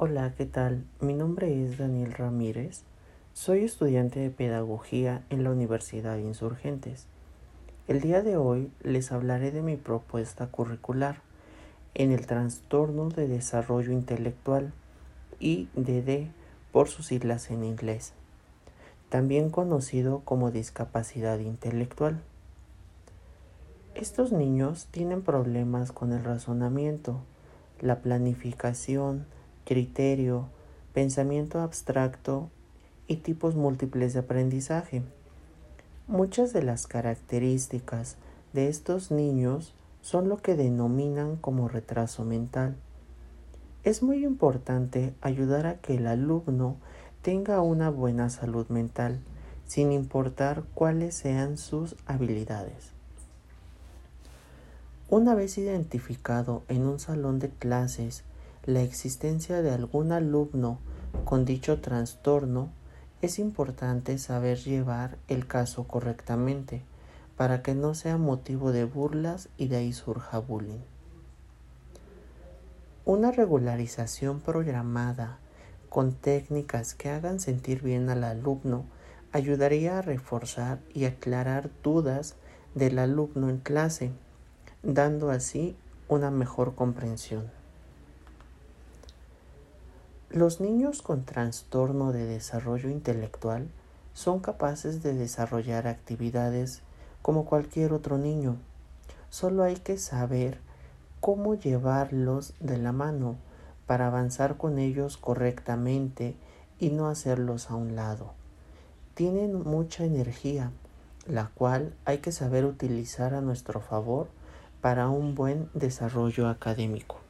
Hola, ¿qué tal? Mi nombre es Daniel Ramírez. Soy estudiante de Pedagogía en la Universidad de Insurgentes. El día de hoy les hablaré de mi propuesta curricular en el trastorno de desarrollo intelectual IDD por sus siglas en inglés, también conocido como discapacidad intelectual. Estos niños tienen problemas con el razonamiento, la planificación, criterio, pensamiento abstracto y tipos múltiples de aprendizaje. Muchas de las características de estos niños son lo que denominan como retraso mental. Es muy importante ayudar a que el alumno tenga una buena salud mental, sin importar cuáles sean sus habilidades. Una vez identificado en un salón de clases la existencia de algún alumno con dicho trastorno, es importante saber llevar el caso correctamente para que no sea motivo de burlas y de ahí surja bullying. Una regularización programada con técnicas que hagan sentir bien al alumno ayudaría a reforzar y aclarar dudas del alumno en clase, dando así una mejor comprensión. Los niños con trastorno de desarrollo intelectual son capaces de desarrollar actividades como cualquier otro niño. Solo hay que saber cómo llevarlos de la mano para avanzar con ellos correctamente y no hacerlos a un lado. Tienen mucha energía, la cual hay que saber utilizar a nuestro favor para un buen desarrollo académico.